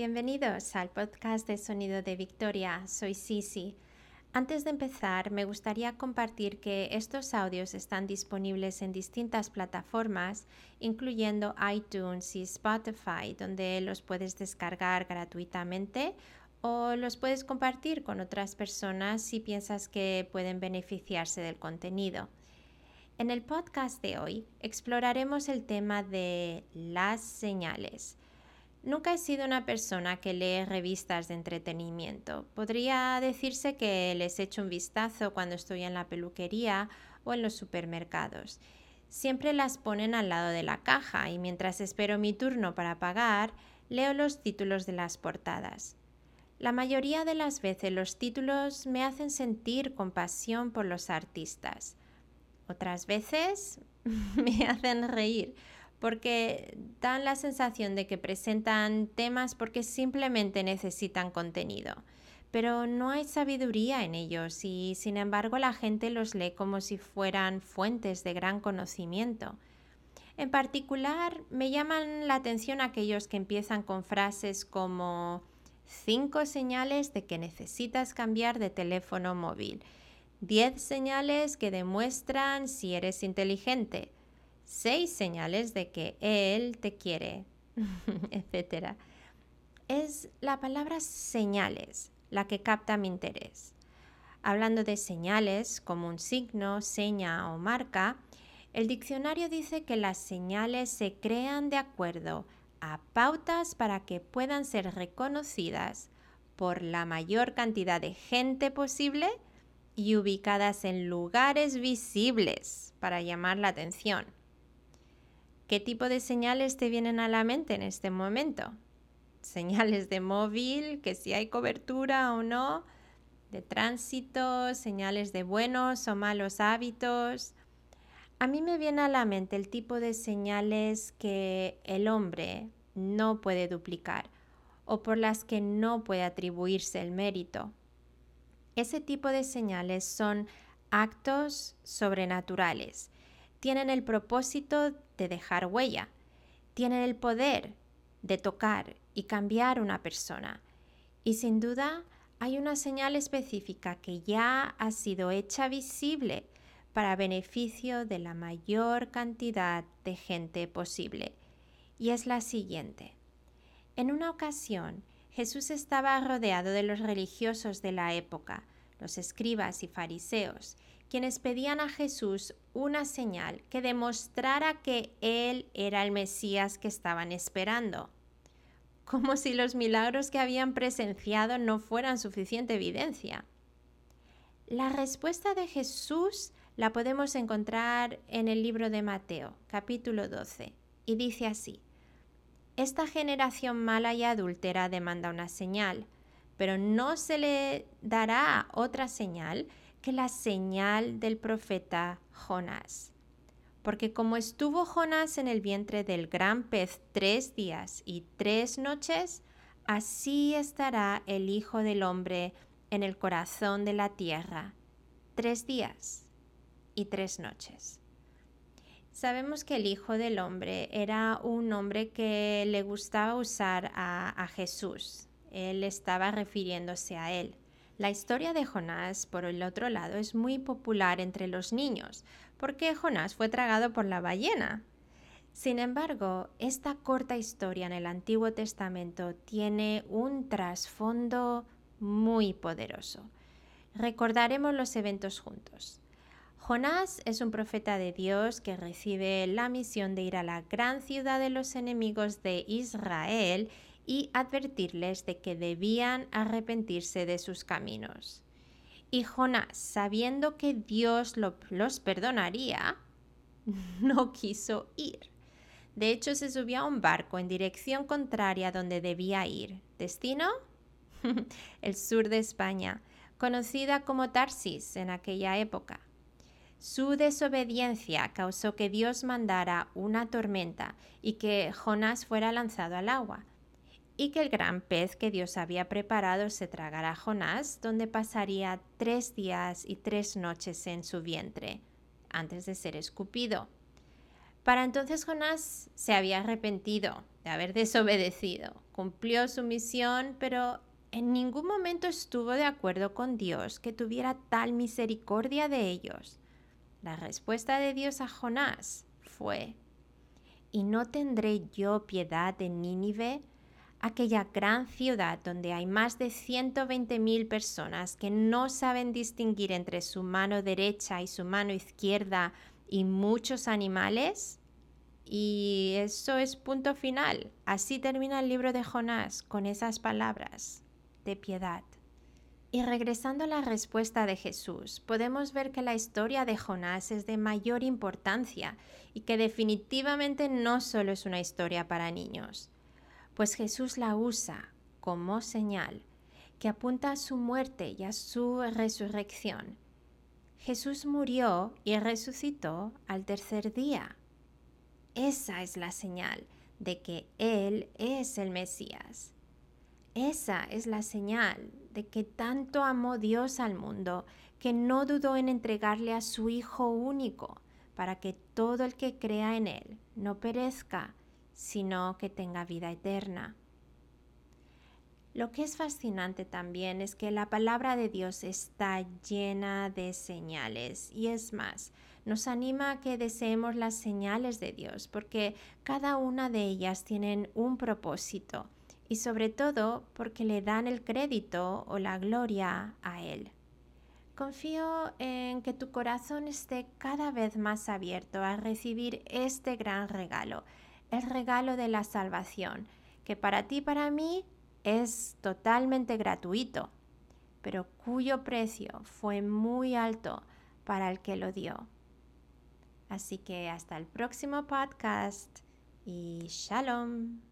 Bienvenidos al podcast de Sonido de Victoria. Soy Sisi. Antes de empezar, me gustaría compartir que estos audios están disponibles en distintas plataformas, incluyendo iTunes y Spotify, donde los puedes descargar gratuitamente o los puedes compartir con otras personas si piensas que pueden beneficiarse del contenido. En el podcast de hoy exploraremos el tema de las señales. Nunca he sido una persona que lee revistas de entretenimiento. Podría decirse que les echo un vistazo cuando estoy en la peluquería o en los supermercados. Siempre las ponen al lado de la caja y mientras espero mi turno para pagar, leo los títulos de las portadas. La mayoría de las veces los títulos me hacen sentir compasión por los artistas. Otras veces me hacen reír porque dan la sensación de que presentan temas porque simplemente necesitan contenido. Pero no hay sabiduría en ellos y sin embargo la gente los lee como si fueran fuentes de gran conocimiento. En particular me llaman la atención aquellos que empiezan con frases como Cinco señales de que necesitas cambiar de teléfono móvil. 10 señales que demuestran si eres inteligente. 6 señales de que él te quiere, etc. Es la palabra señales la que capta mi interés. Hablando de señales como un signo, seña o marca, el diccionario dice que las señales se crean de acuerdo a pautas para que puedan ser reconocidas por la mayor cantidad de gente posible y ubicadas en lugares visibles para llamar la atención. ¿Qué tipo de señales te vienen a la mente en este momento? Señales de móvil, que si hay cobertura o no, de tránsito, señales de buenos o malos hábitos, a mí me viene a la mente el tipo de señales que el hombre no puede duplicar o por las que no puede atribuirse el mérito. Ese tipo de señales son actos sobrenaturales. Tienen el propósito de dejar huella. Tienen el poder de tocar y cambiar una persona. Y sin duda hay una señal específica que ya ha sido hecha visible para beneficio de la mayor cantidad de gente posible. Y es la siguiente. En una ocasión, Jesús estaba rodeado de los religiosos de la época, los escribas y fariseos, quienes pedían a Jesús una señal que demostrara que Él era el Mesías que estaban esperando. Como si los milagros que habían presenciado no fueran suficiente evidencia. La respuesta de Jesús la podemos encontrar en el libro de Mateo, capítulo 12, y dice así, Esta generación mala y adúltera demanda una señal, pero no se le dará otra señal que la señal del profeta Jonás. Porque como estuvo Jonás en el vientre del gran pez tres días y tres noches, así estará el Hijo del Hombre en el corazón de la tierra. Tres días y tres noches. Sabemos que el Hijo del Hombre era un hombre que le gustaba usar a, Jesús. Él estaba refiriéndose a él. La historia de Jonás, por el otro lado, es muy popular entre los niños, porque Jonás fue tragado por la ballena. Sin embargo, esta corta historia en el Antiguo Testamento tiene un trasfondo muy poderoso. Recordaremos los eventos juntos. Jonás es un profeta de Dios que recibe la misión de ir a la gran ciudad de los enemigos de Israel y advertirles de que debían arrepentirse de sus caminos. Y Jonás, sabiendo que Dios los perdonaría, no quiso ir. De hecho, se subió a un barco en dirección contraria donde debía ir. ¿Destino? El sur de España, conocida como Tarsis en aquella época. Su desobediencia causó que Dios mandara una tormenta y que Jonás fuera lanzado al agua, y que el gran pez que Dios había preparado se tragara a Jonás, donde pasaría tres días y tres noches en su vientre, antes de ser escupido. Para entonces Jonás se había arrepentido de haber desobedecido. Cumplió su misión, pero en ningún momento estuvo de acuerdo con Dios que tuviera tal misericordia de ellos. La respuesta de Dios a Jonás fue, ¿y no tendré yo piedad de Nínive? Aquella gran ciudad donde hay más de 120.000 personas que no saben distinguir entre su mano derecha y su mano izquierda y muchos animales? Y eso es punto final. Así termina el libro de Jonás con esas palabras de piedad. Y regresando a la respuesta de Jesús, podemos ver que la historia de Jonás es de mayor importancia y que definitivamente no solo es una historia para niños, pues Jesús la usa como señal que apunta a su muerte y a su resurrección. Jesús murió y resucitó al tercer día. Esa es la señal de que Él es el Mesías. Esa es la señal de que tanto amó Dios al mundo que no dudó en entregarle a su Hijo único para que todo el que crea en Él no perezca, sino que tenga vida eterna. Lo que es fascinante también es que la palabra de Dios está llena de señales y es más, nos anima a que deseemos las señales de Dios porque cada una de ellas tienen un propósito y sobre todo porque le dan el crédito o la gloria a Él. Confío en que tu corazón esté cada vez más abierto a recibir este gran regalo, el regalo de la salvación, que para ti para mí es totalmente gratuito, pero cuyo precio fue muy alto para el que lo dio. Así que hasta el próximo podcast y shalom.